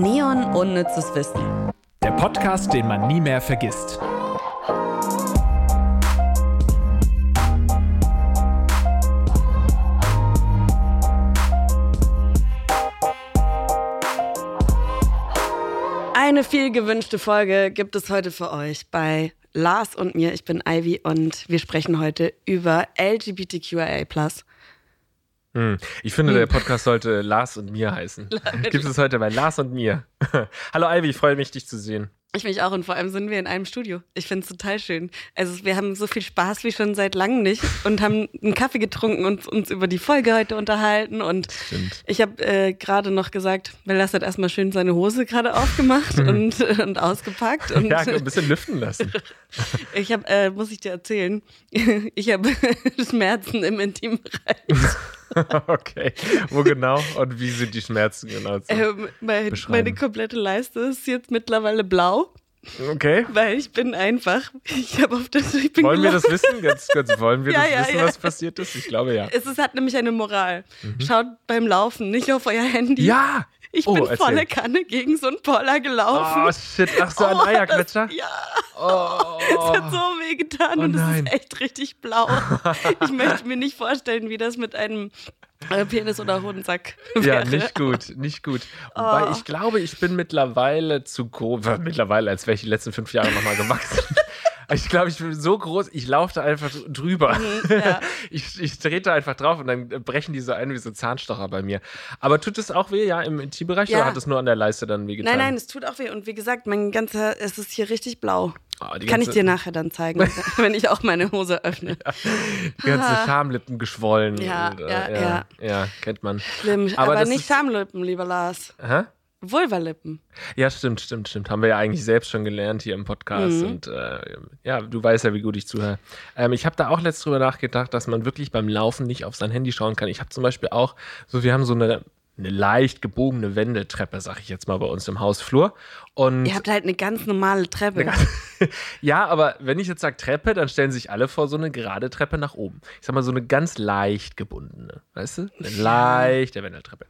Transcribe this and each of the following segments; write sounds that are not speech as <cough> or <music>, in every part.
Neon Unnützes Wissen. Der Podcast, den man nie mehr vergisst. Eine viel gewünschte Folge gibt es heute für euch bei Lars und mir. Ich bin Ivy und wir sprechen heute über LGBTQIA. Hm. Ich finde, der Podcast sollte Lars und mir heißen. <laughs> Gibt es heute bei Lars und mir. <laughs> Hallo Ivy, ich freue mich, dich zu sehen. Ich mich auch und vor allem sind wir in einem Studio. Ich finde es total schön. Also wir haben so viel Spaß wie schon seit langem nicht und haben einen Kaffee getrunken und uns über die Folge heute unterhalten. Und Stimmt. ich habe äh, gerade noch gesagt, weil Lars hat erstmal schön seine Hose gerade aufgemacht und, und ausgepackt. <laughs> Und Ja, ein bisschen lüften lassen. ich habe, äh, muss ich dir erzählen, ich habe Schmerzen im Intimbereich. <laughs> okay. Wo genau und wie sind die Schmerzen genau? Ähm, mein, meine komplette Leiste ist jetzt mittlerweile blau, Okay. weil ich bin einfach, ich habe auf das, ich bin Wollen wir das wissen? Ganz kurz, wollen wir <laughs> Ja, das ja, wissen, ja. was passiert ist? Ich glaube ja. Es ist, hat nämlich eine Moral. Schaut beim Laufen nicht auf euer Handy. Mhm. Ja! Ich Oh, bin erzähl. volle Kanne gegen so einen Poller gelaufen. Oh shit, ach so, ein Oh, Eierquetscher? Das, ja, Oh. es hat so weh getan Oh und es ist echt richtig blau. ich möchte mir nicht vorstellen, wie das mit einem äh, Penis oder Hodensack wäre. Ja, nicht gut, nicht gut. Wobei Oh. ich glaube, ich bin mittlerweile zu groß, mittlerweile, als wäre ich die letzten fünf Jahre nochmal gewachsen. Ich glaube, ich bin so groß, ich laufe da einfach drüber. Mhm, ja. <laughs> Ich, ich trete einfach drauf und dann brechen die so ein wie so Zahnstocher bei mir. Aber tut es auch weh, ja, im Intimbereich Ja. oder hat es nur an der Leiste dann wehgetan? Nein, nein, es tut auch weh. Und wie gesagt, mein ganzer, es ist hier richtig blau. Oh, Kann ich dir nachher dann zeigen, <laughs> wenn ich auch meine Hose öffne. Die ganze Schamlippen geschwollen. Ja, und, äh, ja, ja, ja. ja, kennt man. Schlimm. Aber Aber, nicht Schamlippen, lieber Lars. Hä? Vulvalippen. Ja, stimmt, stimmt, stimmt. Haben wir ja eigentlich selbst schon gelernt hier im Podcast. Mhm. Und äh, ja, du weißt ja, wie gut ich zuhöre. Ähm, ich habe da auch letztes drüber nachgedacht, dass man wirklich beim Laufen nicht auf sein Handy schauen kann. Ich habe zum Beispiel auch, so wir haben so eine, eine leicht gebogene Wendeltreppe, sag ich jetzt mal, bei uns im Hausflur. Und Ihr habt halt eine ganz normale Treppe. <laughs> ja, aber wenn ich jetzt sage Treppe, dann stellen sich alle vor so eine gerade Treppe nach oben. Ich sag mal so eine ganz leicht gebundene, weißt du? Eine leichte Wendeltreppe.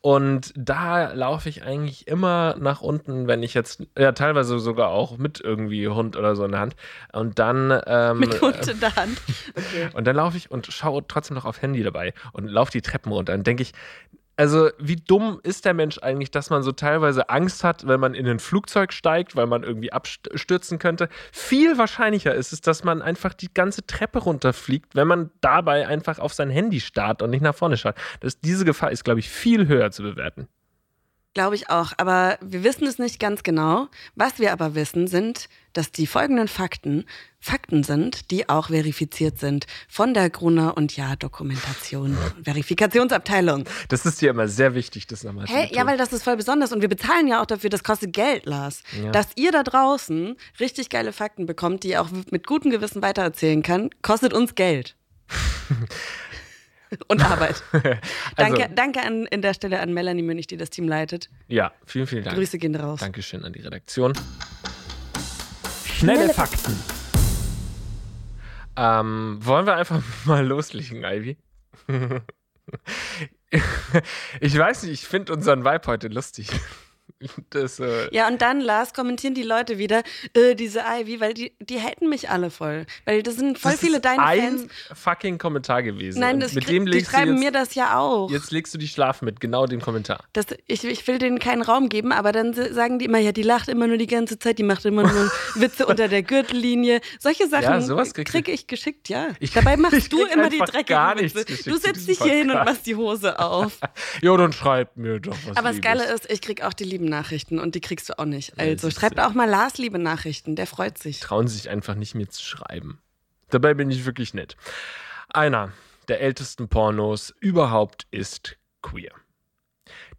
Und da laufe ich eigentlich immer nach unten, wenn ich jetzt, ja, teilweise sogar auch mit irgendwie Hund oder so in der Hand. Und dann, ähm, Mit Hund in der Hand. Okay. <laughs> und dann laufe ich und schaue trotzdem noch auf Handy dabei und laufe die Treppen runter. Dann denke ich, also wie dumm ist der Mensch eigentlich, dass man so teilweise Angst hat, wenn man in ein Flugzeug steigt, weil man irgendwie abstürzen könnte. Viel wahrscheinlicher ist es, dass man einfach die ganze Treppe runterfliegt, wenn man dabei einfach auf sein Handy starrt und nicht nach vorne schaut. Das, diese Gefahr ist, glaube ich, viel höher zu bewerten. Glaube ich auch. Aber wir wissen es nicht ganz genau. Was wir aber wissen, sind, dass die folgenden Fakten Fakten sind, die auch verifiziert sind von der Gruner und Ja Dokumentation, Verifikationsabteilung. Das ist dir immer sehr wichtig, das nochmal zu Hä? betonen. Ja, weil das ist voll besonders und wir bezahlen ja auch dafür, das kostet Geld, Lars. Ja. Dass ihr da draußen richtig geile Fakten bekommt, die ihr auch mit gutem Gewissen weitererzählen kann, kostet uns Geld. <laughs> <laughs> und Arbeit. <laughs> Also- danke danke an, in der Stelle an Melanie Münch, die das Team leitet. Ja, vielen, vielen Dank. Grüße gehen raus. Dankeschön an die Redaktion. Schnelle Fakten. Ähm, wollen wir einfach <laughs> mal loslegen, Ivy? ich weiß nicht, ich finde unseren Vibe heute lustig. Das, äh, Ja, und dann, Lars, kommentieren die Leute wieder, äh, diese Ivy, weil die, die haten mich alle voll. Weil das sind voll das viele ist deine ein Fans. fucking Kommentar gewesen. Nein, Und das, mit krieg- dem die legst du schreiben jetzt, mir das ja auch. jetzt legst du die Schlaf mit, genau dem Kommentar. Das, ich, ich will denen keinen Raum geben, aber dann sagen die immer, ja, die lacht immer nur die ganze Zeit, die macht immer nur <laughs> Witze unter der Gürtellinie. Solche Sachen Ja, sowas krieg du. ich geschickt, ja. Ich- Dabei machst <laughs> du krieg immer die dreckigen Witze. Du setzt dich hier hin und machst die Hose auf. <laughs> Jo, dann schreib mir doch was. Aber das Liebes. Geile ist, ich krieg auch die lieben Nachrichten und die kriegst du auch nicht. Also schreibt auch mal Lars liebe Nachrichten, der freut sich. trauen sich einfach nicht mir zu schreiben. Dabei bin ich wirklich nett. Einer der ältesten Pornos überhaupt ist queer.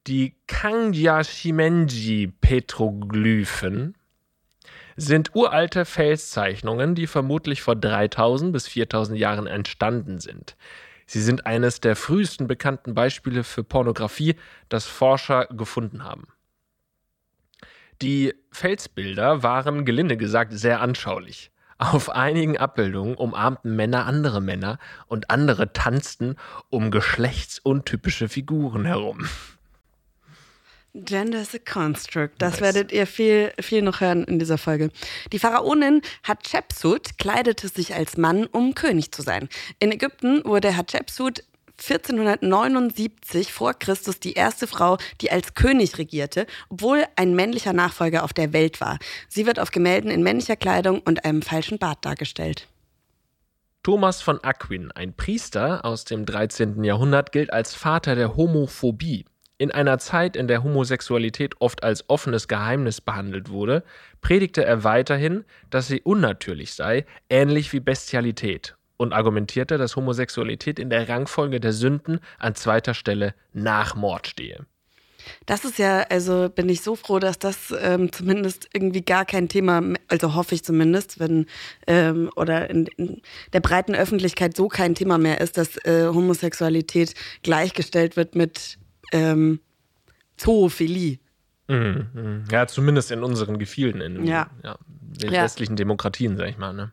Die Kangyashimenji-Petroglyphen sind uralte Felszeichnungen, die vermutlich vor 3000 bis 4000 Jahren entstanden sind. Sie sind eines der frühesten bekannten Beispiele für Pornografie, das Forscher gefunden haben. Die Felsbilder waren, gelinde gesagt, sehr anschaulich. Auf einigen Abbildungen umarmten Männer andere Männer und andere tanzten um geschlechtsuntypische Figuren herum. Gender is a construct. Das Nice. werdet ihr viel, viel noch hören in dieser Folge. Die Pharaonin Hatschepsut kleidete sich als Mann, um König zu sein. In Ägypten wurde Hatschepsut 1479 vor Christus die erste Frau, die als König regierte, obwohl ein männlicher Nachfolger auf der Welt war. Sie wird auf Gemälden in männlicher Kleidung und einem falschen Bart dargestellt. Thomas von Aquin, ein Priester aus dem 13. Jahrhundert, gilt als Vater der Homophobie. In einer Zeit, in der Homosexualität oft als offenes Geheimnis behandelt wurde, predigte er weiterhin, dass sie unnatürlich sei, ähnlich wie Bestialität, und argumentierte, dass Homosexualität in der Rangfolge der Sünden an zweiter Stelle nach Mord stehe. Das ist ja, also bin ich so froh, dass das ähm, zumindest irgendwie gar kein Thema, also hoffe ich zumindest, wenn ähm, oder in, in der breiten Öffentlichkeit so kein Thema mehr ist, dass äh, Homosexualität gleichgestellt wird mit ähm, Zoophilie. Mhm, mhm. Ja, zumindest in unseren Gefilden, in Ja. den Ja. westlichen Demokratien, sag ich mal. Ne?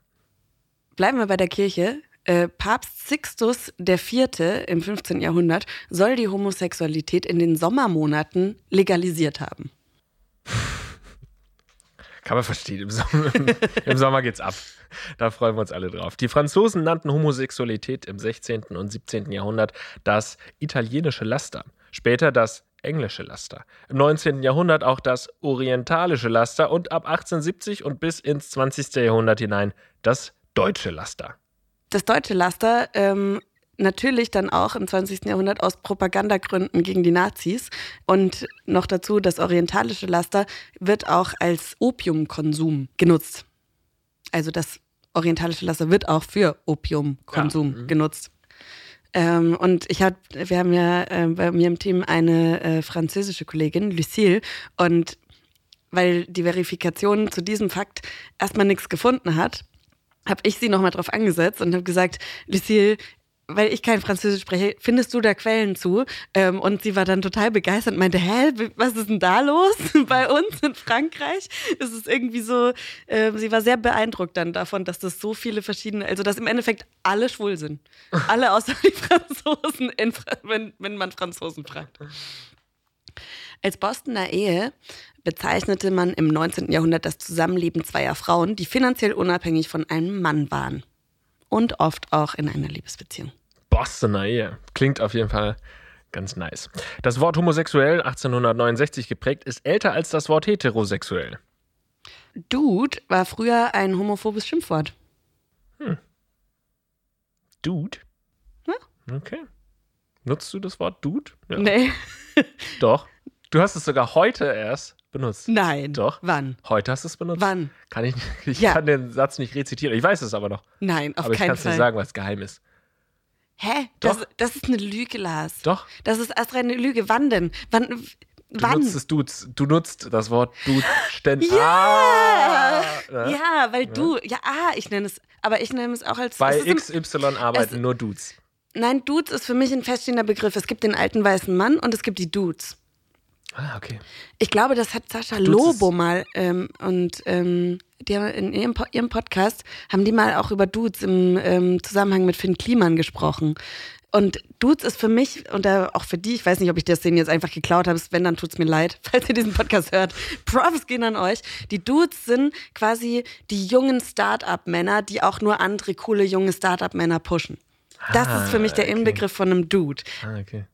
Bleiben wir bei der Kirche. Äh, Papst Sixtus IV. im 15. Jahrhundert soll die Homosexualität in den Sommermonaten legalisiert haben. <laughs> Kann man verstehen. Im Sommer, Im Sommer geht's ab. Da freuen wir uns alle drauf. Die Franzosen nannten Homosexualität im 16. und 17. Jahrhundert das italienische Laster. Später das englische Laster. Im 19. Jahrhundert auch das orientalische Laster und ab 1870 und bis ins 20. Jahrhundert hinein das deutsche Laster. das deutsche Laster ähm, natürlich dann auch im 20. Jahrhundert aus Propagandagründen gegen die Nazis. Und noch dazu, das orientalische Laster wird auch als Opiumkonsum genutzt. Also das orientalische Laster wird auch für Opiumkonsum Ja, mhm. genutzt. Ähm, und ich hab, wir haben ja äh, bei mir im Team eine äh, französische Kollegin, Lucille, und weil die Verifikation zu diesem Fakt erstmal nichts gefunden hat, habe ich sie nochmal drauf angesetzt und habe gesagt, Lucille, weil ich kein Französisch spreche, findest du da Quellen zu? Ähm, und sie war dann total begeistert und meinte, hä, was ist denn da los <laughs> bei uns in Frankreich? Es ist irgendwie so, äh, sie war sehr beeindruckt dann davon, dass das so viele verschiedene, also dass im Endeffekt alle schwul sind. <laughs> Alle außer die Franzosen, in, wenn, wenn man Franzosen fragt. Als Bostoner Ehe bezeichnete man im 19. Jahrhundert das Zusammenleben zweier Frauen, die finanziell unabhängig von einem Mann waren. Und oft auch in einer Liebesbeziehung. Bostoner Ehe. Klingt auf jeden Fall ganz nice. Das Wort homosexuell, 1869 geprägt, ist älter als das Wort heterosexuell. Dude war früher ein homophobes Schimpfwort. Dude? Okay. Nutzt du das Wort Dude? Ja. Nee. Doch. Du hast es sogar heute erst benutzt. Nein. Doch. Wann? Heute hast du es benutzt. Wann? Kann ich, <laughs> ich Ja. kann den Satz nicht rezitieren. Ich weiß es aber noch. Nein, auf aber ich keinen kann es Fall. nicht sagen, weil es geheim ist. Hä? Doch. Das, das ist eine Lüge, Lars. Doch. Das ist erst eine Lüge. Wann denn? Wann? Du wann? nutzt es Dudes. Du nutzt das Wort Dude ständig. Ja! Ah, ne? Ja, weil du, ja, ah, ich nenne es, aber ich nenne es auch als. Bei ist im- XY arbeiten es- nur Dudes. Nein, Dudes ist für mich ein feststehender Begriff. Es gibt den alten weißen Mann und es gibt die Dudes. Ah, okay. Ich glaube, das hat Sascha Dudes Lobo mal ähm, und ähm, die haben in ihrem, ihrem Podcast haben die mal auch über Dudes im ähm, Zusammenhang mit Finn Kliman gesprochen. Und Dudes ist für mich und auch für die, ich weiß nicht, ob ich das denen jetzt einfach geklaut habe, wenn, dann tut's mir leid, <laughs> falls ihr diesen Podcast hört. Props gehen an euch. Die Dudes sind quasi die jungen Start-up-Männer, die auch nur andere coole junge Start-up-Männer pushen. Das Ah, ist für mich der okay. Inbegriff von einem Dude. Ah, okay.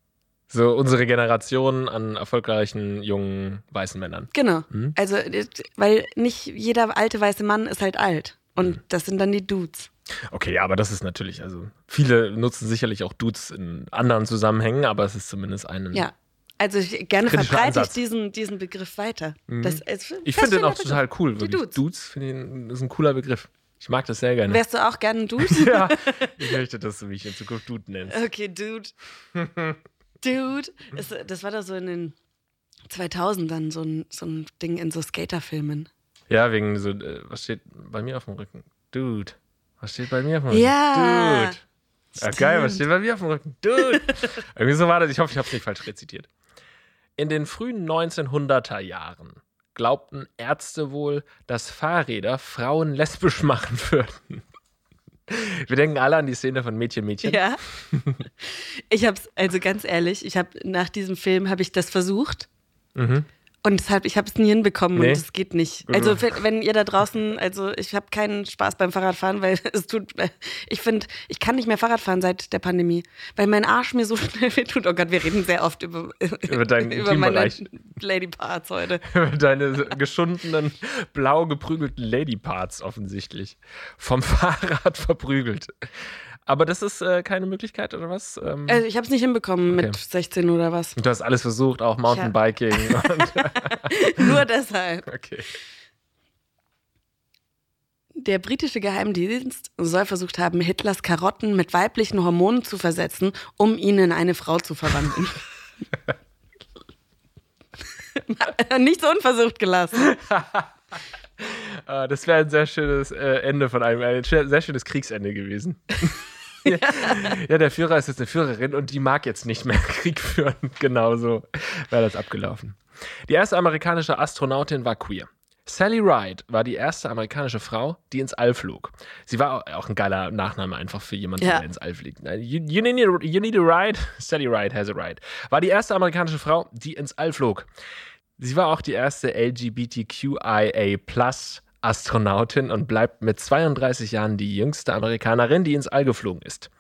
So unsere Generation an erfolgreichen jungen weißen Männern. Genau. Mhm. Also, weil nicht jeder alte weiße Mann ist halt alt. Und Mhm. das sind dann die Dudes. Okay, ja, aber das ist natürlich, also viele nutzen sicherlich auch Dudes in anderen Zusammenhängen, aber es ist zumindest einen. Ja. Also ich, gerne verbreite ich diesen, diesen Begriff weiter. Das ist Ich finde den auch feststehender total cool. Die Wirklich. Dudes. Dudes, finde ich, ist ein cooler Begriff. Ich mag das sehr gerne. Wärst du auch gerne ein Dude? <laughs> ja, <laughs> ich möchte, dass du mich in Zukunft Dude nennst. Okay, Dude. <laughs> Dude. Ist, das war da so in den 2000ern so ein, so ein Ding in so Skaterfilmen. Ja, wegen so, äh, was steht bei mir auf dem Rücken? Dude. Was steht bei mir auf dem Rücken? Ja. Dude. Ja, geil, was steht bei mir auf dem Rücken? Dude. <laughs> Irgendwie so war das. Ich hoffe, ich habe es nicht falsch rezitiert. In den frühen 1900er Jahren glaubten Ärzte wohl, dass Fahrräder Frauen lesbisch <laughs> machen würden. Wir denken alle an die Szene von Mädchen, Mädchen. Ja. Ich hab's, also ganz ehrlich, ich habe nach diesem Film habe ich das versucht. Mhm. Und deshalb, ich habe es nie hinbekommen Nee. und es geht nicht. Also wenn ihr da draußen, also ich habe keinen Spaß beim Fahrradfahren, weil <laughs> es tut, ich finde, ich kann nicht mehr Fahrrad fahren seit der Pandemie, weil mein Arsch mir so <laughs> schnell weh tut. Oh Gott, wir reden sehr oft über, Über deinen <laughs> über meine. Lady Parts heute. Deine geschundenen, blau geprügelten Ladyparts offensichtlich. Vom Fahrrad verprügelt. Aber das ist äh, keine Möglichkeit, oder was? Ähm, Also ich habe es nicht hinbekommen Okay. mit 16 oder was. du hast alles versucht, auch Mountainbiking. <laughs> und, <laughs> Nur deshalb. okay. Der britische Geheimdienst soll versucht haben, Hitlers Karotten mit weiblichen Hormonen zu versetzen, um ihn in eine Frau zu verwandeln. <laughs> Nicht so unversucht gelassen. Äh, das wäre ein sehr schönes äh, Ende von einem, ein sehr schönes Kriegsende gewesen. <laughs> ja, der Führer ist jetzt eine Führerin und die mag jetzt nicht mehr <laughs> Krieg führen. Genauso wäre das abgelaufen. Die erste amerikanische Astronautin war queer. Sally Ride war die erste amerikanische Frau, die ins All flog. Sie war auch ein geiler Nachname einfach für jemanden, Ja. der ins All fliegt. You, you, need a, you need a ride? <laughs> Sally Ride has a ride. War die erste amerikanische Frau, die ins All flog. Sie war auch die erste LGBTQIA Astronautin und bleibt mit 32 Jahren die jüngste Amerikanerin, die ins All geflogen ist.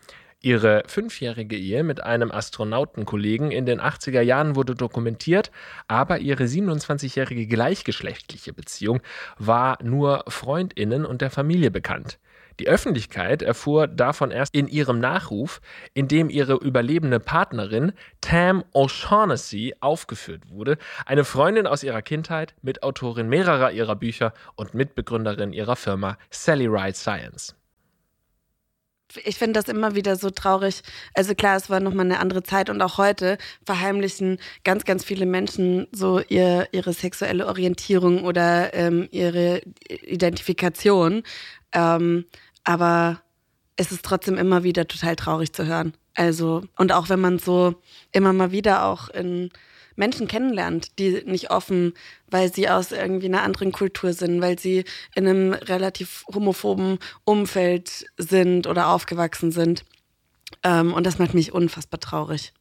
Ihre fünfjährige Ehe mit einem Astronautenkollegen in den 80er Jahren wurde dokumentiert, aber ihre 27-jährige gleichgeschlechtliche Beziehung war nur Freundinnen und der Familie bekannt. Die Öffentlichkeit erfuhr davon erst in ihrem Nachruf, in dem ihre überlebende Partnerin Tam O'Shaughnessy aufgeführt wurde, eine Freundin aus ihrer Kindheit, Mitautorin mehrerer ihrer Bücher und Mitbegründerin ihrer Firma Sally Ride Science. Ich finde das immer wieder so traurig. Also klar, es war nochmal eine andere Zeit und auch heute verheimlichen ganz, ganz viele Menschen so ihr, ihre sexuelle Orientierung oder ähm, ihre Identifikation. Ähm, aber es ist trotzdem immer wieder total traurig zu hören. Also, und auch wenn man so immer mal wieder auch in Menschen kennenlernt, die nicht offen, weil sie aus irgendwie einer anderen Kultur sind, weil sie in einem relativ homophoben Umfeld sind oder aufgewachsen sind. Ähm, und das macht mich unfassbar traurig.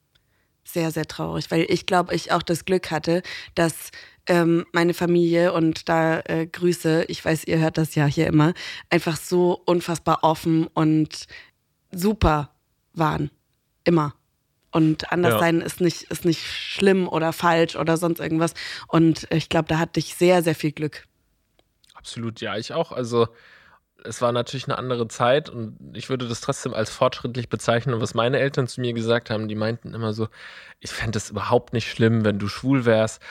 Sehr, sehr traurig, weil ich glaube, ich auch das Glück hatte, dass ähm, meine Familie und da äh, Grüße, ich weiß, ihr hört das ja hier immer, einfach so unfassbar offen und super waren. Immer. Und anders Ja. sein ist nicht, ist nicht schlimm oder falsch oder sonst irgendwas. Und ich glaube, da hatte ich sehr, sehr viel Glück. Absolut, ja, ich auch. Also es war natürlich eine andere Zeit und ich würde das trotzdem als fortschrittlich bezeichnen. Und was meine Eltern zu mir gesagt haben, die meinten immer so, ich fände es überhaupt nicht schlimm, wenn du schwul wärst.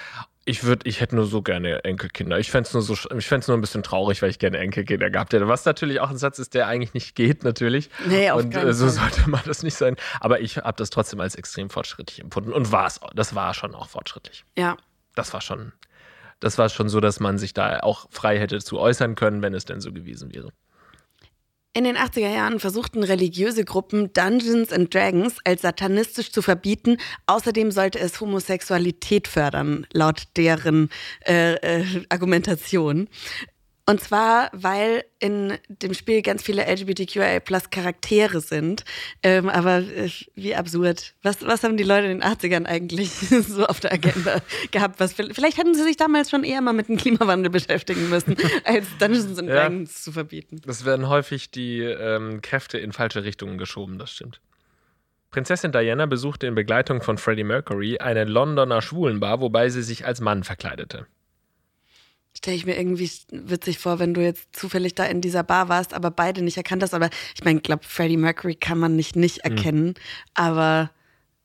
Ich würde, ich hätte nur so gerne Enkelkinder. Ich fände es nur so, ich fände nur ein bisschen traurig, weil ich gerne Enkelkinder gehabt hätte. Was natürlich auch ein Satz ist, der eigentlich nicht geht, natürlich. Nee, auf und keinen äh, so Fall. sollte man das nicht sein. Aber ich habe das trotzdem als extrem fortschrittlich empfunden und war es, das war schon auch fortschrittlich. Ja. Das war schon, das war schon so, dass man sich da auch frei hätte zu äußern können, wenn es denn so gewesen wäre. In den 80er Jahren versuchten religiöse Gruppen Dungeons and Dragons als satanistisch zu verbieten. Außerdem sollte es Homosexualität fördern, laut deren äh, äh, Argumentation. Und zwar, weil in dem Spiel ganz viele LGBTQIA plus Charaktere sind. Ähm, aber äh, wie absurd. Was, was haben die Leute in den 80ern eigentlich <laughs> so auf der Agenda <laughs> gehabt? Was, vielleicht hätten sie sich damals schon eher mal mit dem Klimawandel beschäftigen müssen, <laughs> als Dungeons and Ja. Dragons zu verbieten. Es werden häufig die ähm, Kräfte in falsche Richtungen geschoben, das stimmt. Prinzessin Diana besuchte in Begleitung von Freddie Mercury eine Londoner Schwulenbar, wobei sie sich als Mann verkleidete. Stelle ich mir irgendwie witzig vor, wenn du jetzt zufällig da in dieser Bar warst, aber beide nicht erkannt hast. Aber ich meine, ich glaube, Freddie Mercury kann man nicht nicht erkennen. Aber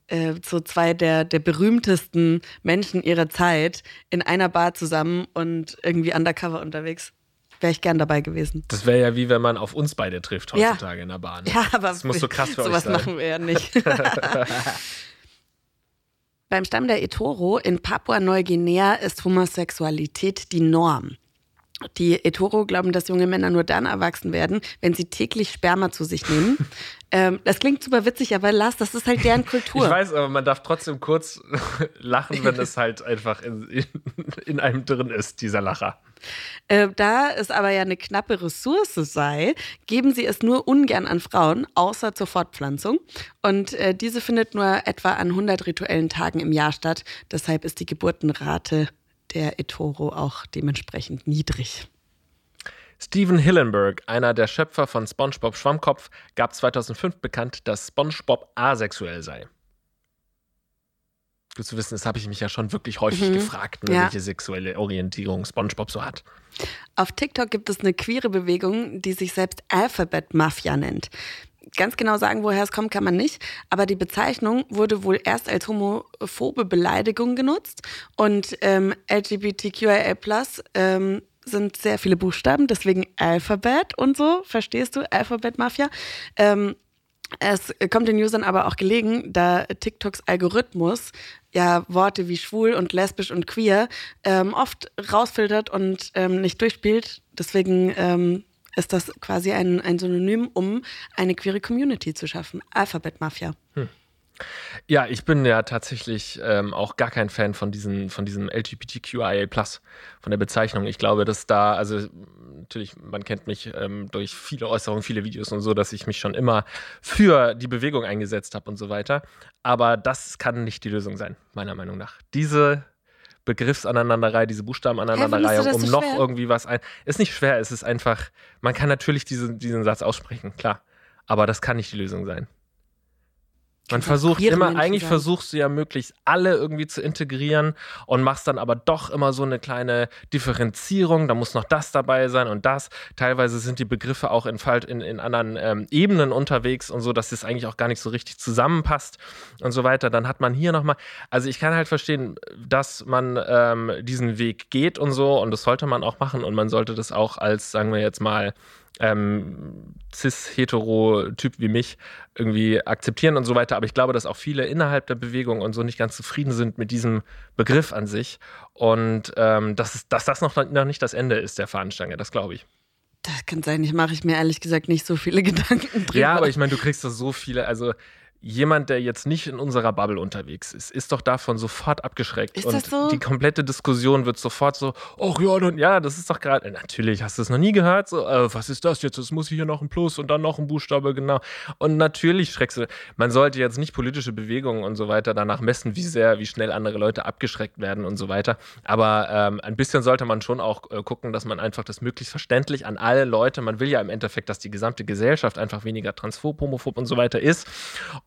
äh, so zwei der, der berühmtesten Menschen ihrer Zeit in einer Bar zusammen und irgendwie undercover unterwegs. Wäre ich gern dabei gewesen. Das wäre ja wie wenn man auf uns beide trifft Ja. heutzutage in der Bahn. Ja, aber das muss so krass für <laughs> euch sowas sein. machen wir ja nicht. <laughs> <laughs> Beim Stamm der Etoro in Papua-Neuguinea ist Homosexualität die Norm. Die Etoro glauben, dass junge Männer nur dann erwachsen werden, wenn sie täglich Sperma zu sich nehmen. <laughs> ähm, das klingt super witzig, aber Lars, das ist halt deren Kultur. Ich weiß, aber man darf trotzdem kurz <laughs> lachen, wenn es halt einfach in, in, in einem drin ist, dieser Lacher. Äh, da es aber ja eine knappe Ressource sei, geben sie es nur ungern an Frauen, außer zur Fortpflanzung. Und äh, diese findet nur etwa an 100 rituellen Tagen im Jahr statt. Deshalb ist die Geburtenrate der eToro auch dementsprechend niedrig. Steven Hillenberg, einer der Schöpfer von SpongeBob Schwammkopf, gab 2005 bekannt, dass SpongeBob asexuell sei. Gut zu wissen, das habe ich mich ja schon wirklich häufig mhm. gefragt, ne, ja. welche sexuelle Orientierung SpongeBob so hat. Auf TikTok gibt es eine queere Bewegung, die sich selbst Alphabet Mafia nennt. Ganz genau sagen, woher es kommt, kann man nicht. Aber die Bezeichnung wurde wohl erst als homophobe Beleidigung genutzt. Und ähm, LGBTQIA ähm, sind sehr viele Buchstaben, deswegen Alphabet und so, verstehst du? Alphabet Mafia. Ähm, es kommt den Usern aber auch gelegen, da TikToks Algorithmus ja Worte wie schwul und lesbisch und queer ähm, oft rausfiltert und ähm, nicht durchspielt. Deswegen ähm, ist das quasi ein, ein Synonym, um eine queere Community zu schaffen. Alphabet Mafia. Hm. Ja, ich bin ja tatsächlich ähm, auch gar kein Fan von, diesen, von diesem LGBTQIA, von der Bezeichnung. Ich glaube, dass da, also natürlich, man kennt mich ähm, durch viele Äußerungen, viele Videos und so, dass ich mich schon immer für die Bewegung eingesetzt habe und so weiter. Aber das kann nicht die Lösung sein, meiner Meinung nach. Diese Begriffsaneinanderei, diese Buchstabenaneinanderreihung, hey, um so noch schwer? irgendwie was ein. Ist nicht schwer, es ist einfach, man kann natürlich diese, diesen Satz aussprechen, klar. Aber das kann nicht die Lösung sein. Man versucht immer, Menschen eigentlich sein. versuchst du ja möglichst alle irgendwie zu integrieren und machst dann aber doch immer so eine kleine Differenzierung. Da muss noch das dabei sein und das. Teilweise sind die Begriffe auch in, in, in anderen ähm, Ebenen unterwegs und so, dass es eigentlich auch gar nicht so richtig zusammenpasst und so weiter. Dann hat man hier nochmal, also ich kann halt verstehen, dass man ähm, diesen Weg geht und so und das sollte man auch machen und man sollte das auch als, sagen wir jetzt mal, ähm, cis-hetero-Typ wie mich irgendwie akzeptieren und so weiter. Aber ich glaube, dass auch viele innerhalb der Bewegung und so nicht ganz zufrieden sind mit diesem Begriff an sich. Und ähm, dass, dass das noch, noch nicht das Ende ist der Fahnenstange, das glaube ich. Das kann sein, ich mache ich mir ehrlich gesagt nicht so viele <laughs> Gedanken drüber. Ja, aber ich meine, du kriegst da so viele, also jemand, der jetzt nicht in unserer Bubble unterwegs ist, ist doch davon sofort abgeschreckt. Ist und das so? die komplette Diskussion wird sofort so, ach ja, nun, ja, das ist doch gerade, natürlich, hast du es noch nie gehört? So, äh, was ist das jetzt? Es muss hier noch ein Plus und dann noch ein Buchstabe, genau. Und natürlich schreckst du, man sollte jetzt nicht politische Bewegungen und so weiter danach messen, wie sehr, wie schnell andere Leute abgeschreckt werden und so weiter. Aber ähm, ein bisschen sollte man schon auch äh, gucken, dass man einfach das möglichst verständlich an alle Leute, man will ja im Endeffekt, dass die gesamte Gesellschaft einfach weniger transphob, homophob und so weiter ist.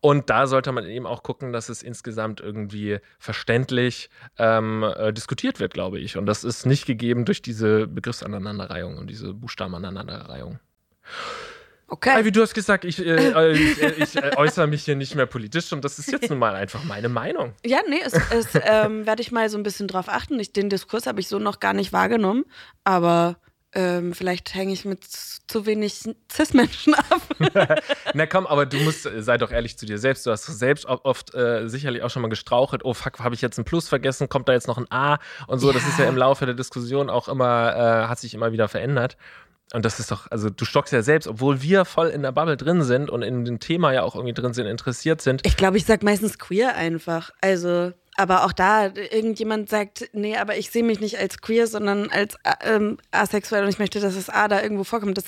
Und da sollte man eben auch gucken, dass es insgesamt irgendwie verständlich ähm, äh, diskutiert wird, glaube ich. Und das ist nicht gegeben durch diese Begriffsaneinanderreihung und diese Buchstabenaneinanderreihung. Okay. Wie du hast gesagt, ich, äh, äh ich, äh, ich äh, äußere mich hier nicht mehr politisch und das ist jetzt nun mal einfach meine Meinung. <laughs> Ja, nee, es, es ähm, werde ich mal so ein bisschen drauf achten. Ich, den Diskurs habe ich so noch gar nicht wahrgenommen, aber ähm, vielleicht hänge ich mit zu wenig Cis-Menschen ab. <laughs> Na komm, aber du musst, äh, sei doch ehrlich zu dir selbst. Du hast selbst oft äh, sicherlich auch schon mal gestrauchelt. Oh fuck, habe ich jetzt ein Plus vergessen? Kommt da jetzt noch ein A? Und so, ja. das ist ja im Laufe der Diskussion auch immer, äh, hat sich immer wieder verändert. Und das ist doch, also du stockst ja selbst, obwohl wir voll in der Bubble drin sind und in dem Thema ja auch irgendwie drin sind, interessiert sind. Ich glaube, ich sag meistens queer einfach. Also aber auch da, irgendjemand sagt, nee, aber ich sehe mich nicht als queer, sondern als ähm, asexuell und ich möchte, dass das A da irgendwo vorkommt. Das,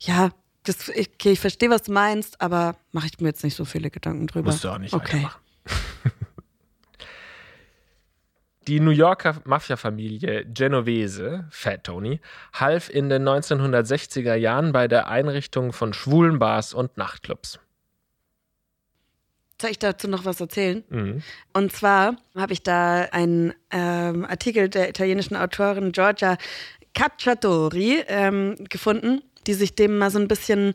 ja, das, okay, ich verstehe, was du meinst, aber mache ich mir jetzt nicht so viele Gedanken drüber. Musst du auch nicht okay. <laughs> Die New Yorker Mafia-Familie Genovese, Fat Tony, half in den 1960er Jahren bei der Einrichtung von schwulen Bars und Nachtclubs. Soll ich dazu noch was erzählen? Mhm. Und zwar habe ich da einen ähm, Artikel der italienischen Autorin Giorgia Cacciatori ähm, gefunden, die sich dem mal so ein bisschen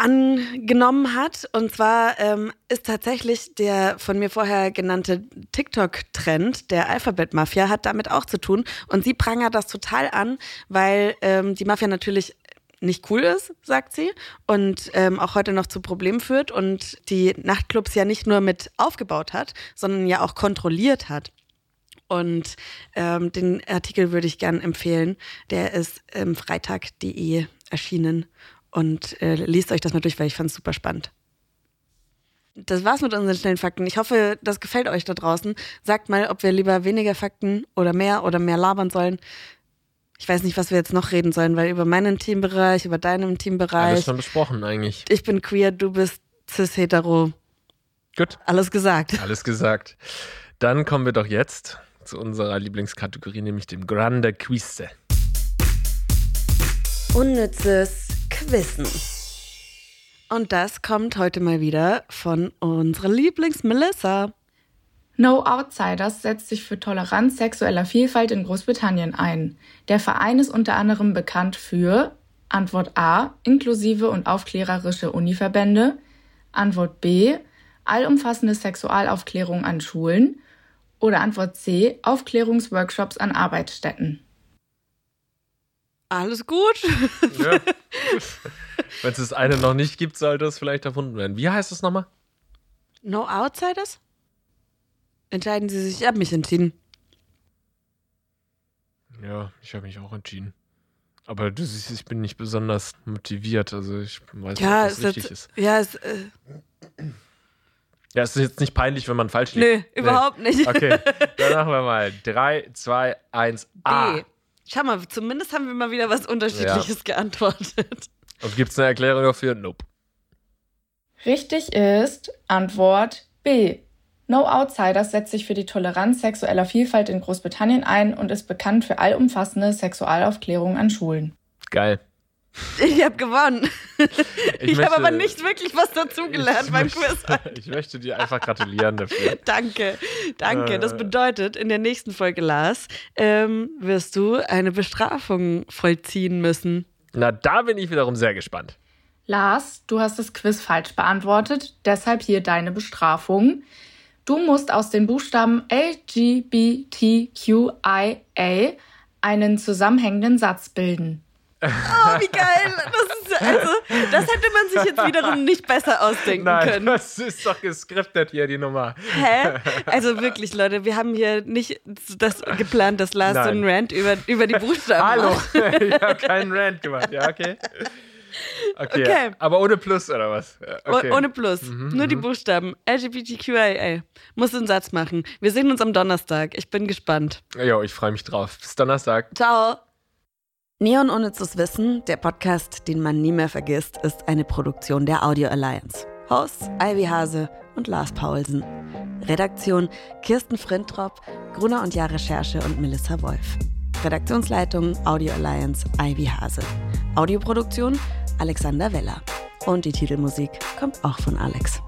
angenommen hat. Und zwar ähm, ist tatsächlich der von mir vorher genannte TikTok-Trend der Alphabet-Mafia hat damit auch zu tun. Und sie prangert das total an, weil ähm, die Mafia natürlich nicht cool ist, sagt sie, und ähm, auch heute noch zu Problemen führt und die Nachtclubs ja nicht nur mit aufgebaut hat, sondern ja auch kontrolliert hat. Und ähm, den Artikel würde ich gerne empfehlen. Der ist im Freitag.de erschienen. Und äh, liest euch das mal durch, weil ich fand es super spannend. Das war's mit unseren schnellen Fakten. Ich hoffe, das gefällt euch da draußen. Sagt mal, ob wir lieber weniger Fakten oder mehr oder mehr labern sollen. Ich weiß nicht, was wir jetzt noch reden sollen, weil über meinen Teambereich, über deinen Teambereich. Alles schon besprochen eigentlich. Ich bin queer, du bist cis-hetero. Gut. Alles gesagt. Alles gesagt. Dann kommen wir doch jetzt zu unserer Lieblingskategorie, nämlich dem Grande Quizze. Unnützes Quissen. Und das kommt heute mal wieder von unserer Lieblings-Melissa. No Outsiders setzt sich für Toleranz sexueller Vielfalt in Großbritannien ein. Der Verein ist unter anderem bekannt für Antwort A, inklusive und aufklärerische Univerbände, Antwort B, allumfassende Sexualaufklärung an Schulen oder Antwort C, Aufklärungsworkshops an Arbeitsstätten. Alles gut. Ja. Wenn es das eine noch nicht gibt, sollte es vielleicht erfunden werden. Wie heißt es nochmal? No Outsiders? Entscheiden Sie sich. Ich habe mich entschieden. Ja, ich habe mich auch entschieden. Aber du siehst, ich bin nicht besonders motiviert. Also ich weiß nicht, Ja, ob das es richtig ist, ist. ja, es, äh, Ja, es ist jetzt nicht peinlich, wenn man falsch liegt. nö, überhaupt nicht. Okay, <laughs> dann machen wir mal 3, 2, 1, A. B. Schau mal, zumindest haben wir mal wieder was Unterschiedliches geantwortet. Und gibt es eine Erklärung dafür? Nope. Richtig ist Antwort B. No Outsiders setzt sich für die Toleranz sexueller Vielfalt in Großbritannien ein und ist bekannt für allumfassende Sexualaufklärung an Schulen. Geil. Ich habe gewonnen. Ich, möchte- habe aber nicht wirklich was dazugelernt Ich beim möchte- Quiz. <laughs> Ich möchte dir einfach gratulieren dafür. <laughs> Danke, danke. Das Äh. bedeutet, in der nächsten Folge, Lars, ähm, wirst du eine Bestrafung vollziehen müssen. Na, da bin ich wiederum sehr gespannt. Lars, du hast das Quiz falsch beantwortet, deshalb hier deine Bestrafung. Du musst aus den Buchstaben LGBTQIA einen zusammenhängenden Satz bilden. Oh, wie geil. Das, ist, also, das hätte man sich jetzt wiederum nicht besser ausdenken Nein, können. das ist doch geskriptet hier, die Nummer. Hä? Also wirklich, Leute, wir haben hier nicht das geplant, dass Lars so einen. Rant über, über die Buchstaben Hallo, macht. <laughs> ich habe keinen Rant gemacht. Ja, okay. Okay. Okay. Aber ohne Plus oder was? Okay. Oh- Ohne Plus. Nur die Buchstaben. LGBTQIA. Muss einen Satz machen. Wir sehen uns am Donnerstag. Ich bin gespannt. Jo, ich freue mich drauf. Bis Donnerstag. Ciao. Neon Unnützes Wissen, der Podcast, den man nie mehr vergisst, ist eine Produktion der Audio Alliance. Hosts Ivy Hase und Lars Paulsen. Redaktion Kirsten Frintrop, Gruner und Jahr Recherche und Melissa Wolf. Redaktionsleitung Audio Alliance Ivy Hase. Audioproduktion Alexander Weller. Und die Titelmusik kommt auch von Alex.